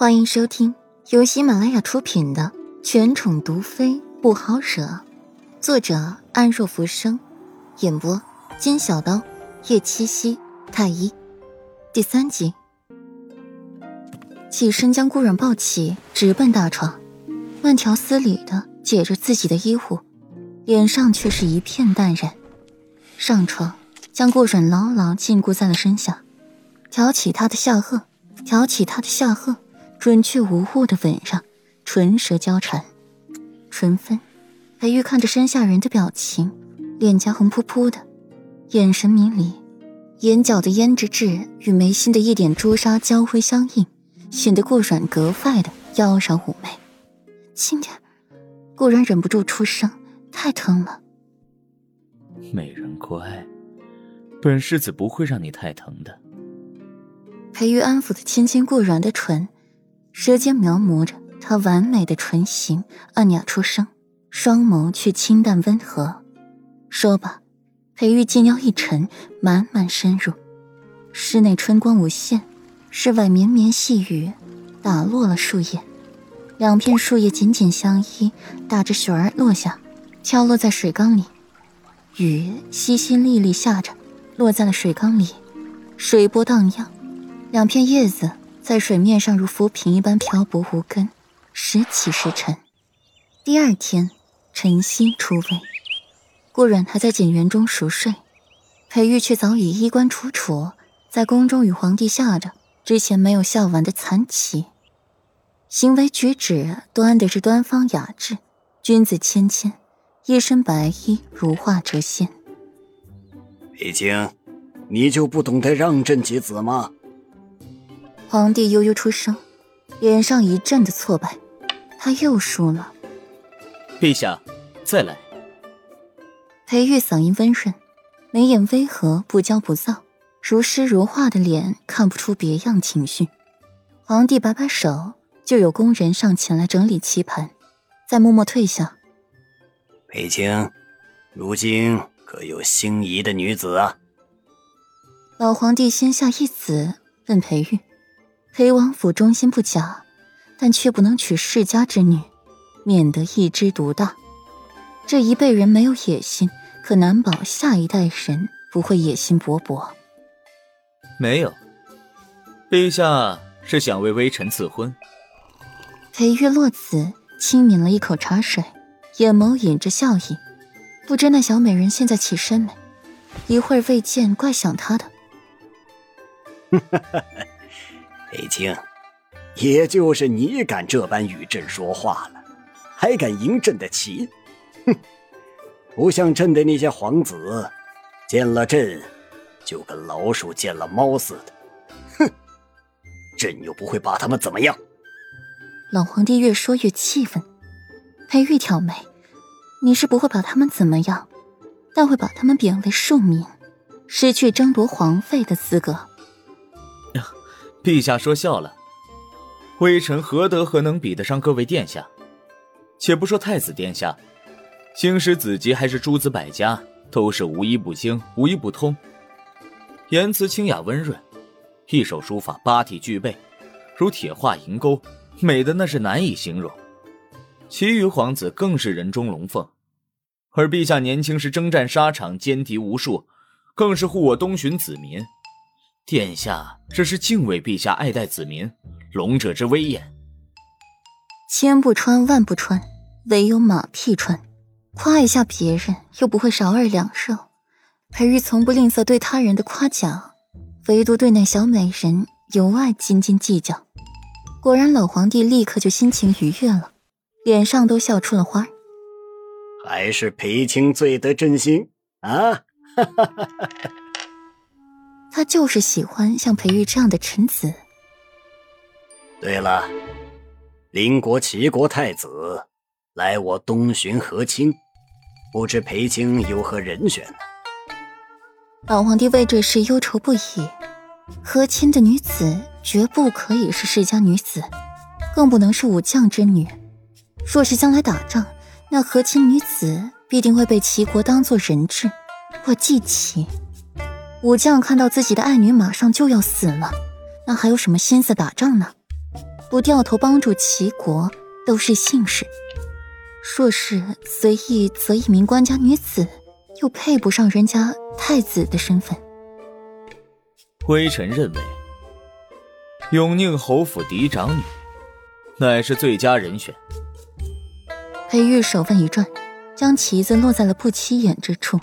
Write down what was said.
欢迎收听由喜马拉雅出品的《权宠毒妃不好惹》，作者安若浮生，演播金小刀、叶七夕、太一，第三集。起身将顾软抱起，直奔大床，慢条斯理的解着自己的衣服，脸上却是一片淡然。上床，将顾软牢牢禁锢在了身下，挑起他的下颚，挑起他的下颚。准确无误的吻上，唇舌交缠，唇分。裴玉看着身下人的表情，脸颊红扑扑的，眼神迷离，眼角的胭脂痣与眉心的一点朱砂交辉相映，显得顾软格外的妖娆妩媚。轻点，顾然忍不住出声，太疼了。美人乖，本世子不会让你太疼的。裴玉安抚的亲亲顾然的唇。舌尖描摹着她完美的唇形，暗哑出声，双眸却清淡温和。说罢，裴玉肩腰一沉，慢慢深入。室内春光无限，室外绵绵细雨打落了树叶，两片树叶紧紧相依，打着雪儿落下，敲落在水缸里。雨淅淅沥沥下着，落在了水缸里，水波荡漾，两片叶子。在水面上如浮萍一般漂泊无根，时起时沉。第二天，晨曦初微，顾软还在锦园中熟睡，裴玉却早已衣冠楚楚，在宫中与皇帝下着之前没有下完的残棋，行为举止端的是端方雅致，君子谦谦，一身白衣如画谪仙。裴青，你就不懂得让朕几子吗？皇帝悠悠出声，脸上一阵的挫败，他又输了。陛下，再来。裴玉嗓音温润，眉眼微和，不骄不躁，如诗如画的脸看不出别样情绪。皇帝摆摆手，就有宫人上前来整理棋盘，再默默退下。裴青，如今可有心仪的女子啊？老皇帝先下一子，问裴玉。裴王府忠心不假，但却不能娶世家之女，免得一枝独大。这一辈人没有野心，可难保下一代人不会野心勃勃。没有，陛下是想为微臣赐婚。裴玉落子轻抿了一口茶水，眼眸隐着笑意。不知那小美人现在起身没？一会儿未见，怪想她的。裴青，也就是你敢这般与朕说话了，还敢迎朕的旗？哼，不像朕的那些皇子，见了朕就跟老鼠见了猫似的。哼，朕又不会把他们怎么样。老皇帝越说越气愤，裴玉挑眉：“你是不会把他们怎么样，但会把他们贬为庶民，失去争夺皇位的资格。”陛下说笑了，微臣何德何能比得上各位殿下？且不说太子殿下，兴师子集还是诸子百家，都是无一不精，无一不通。言辞清雅温润，一手书法八体俱备，如铁画银钩，美的那是难以形容。其余皇子更是人中龙凤，而陛下年轻时征战沙场，歼敌无数，更是护我东巡子民。殿下，这是敬畏陛下，爱戴子民，龙者之威严。千不穿万不穿，唯有马屁穿。夸一下别人，又不会少二两肉。裴玉从不吝啬对他人的夸奖，唯独对那小美人尤爱斤斤计较。果然，老皇帝立刻就心情愉悦了，脸上都笑出了花。还是裴青最得朕心啊！哈哈哈哈他就是喜欢像裴玉这样的臣子。对了，邻国齐国太子来我东巡和亲，不知裴青有何人选呢？老皇帝为这事忧愁不已。和亲的女子绝不可以是世家女子，更不能是武将之女。若是将来打仗，那和亲女子必定会被齐国当做人质，或祭旗。武将看到自己的爱女马上就要死了，那还有什么心思打仗呢？不掉头帮助齐国都是幸事。若是随意择一名官家女子，又配不上人家太子的身份。微臣认为，永宁侯府嫡长女，乃是最佳人选。裴玉手腕一转，将旗子落在了不起眼之处。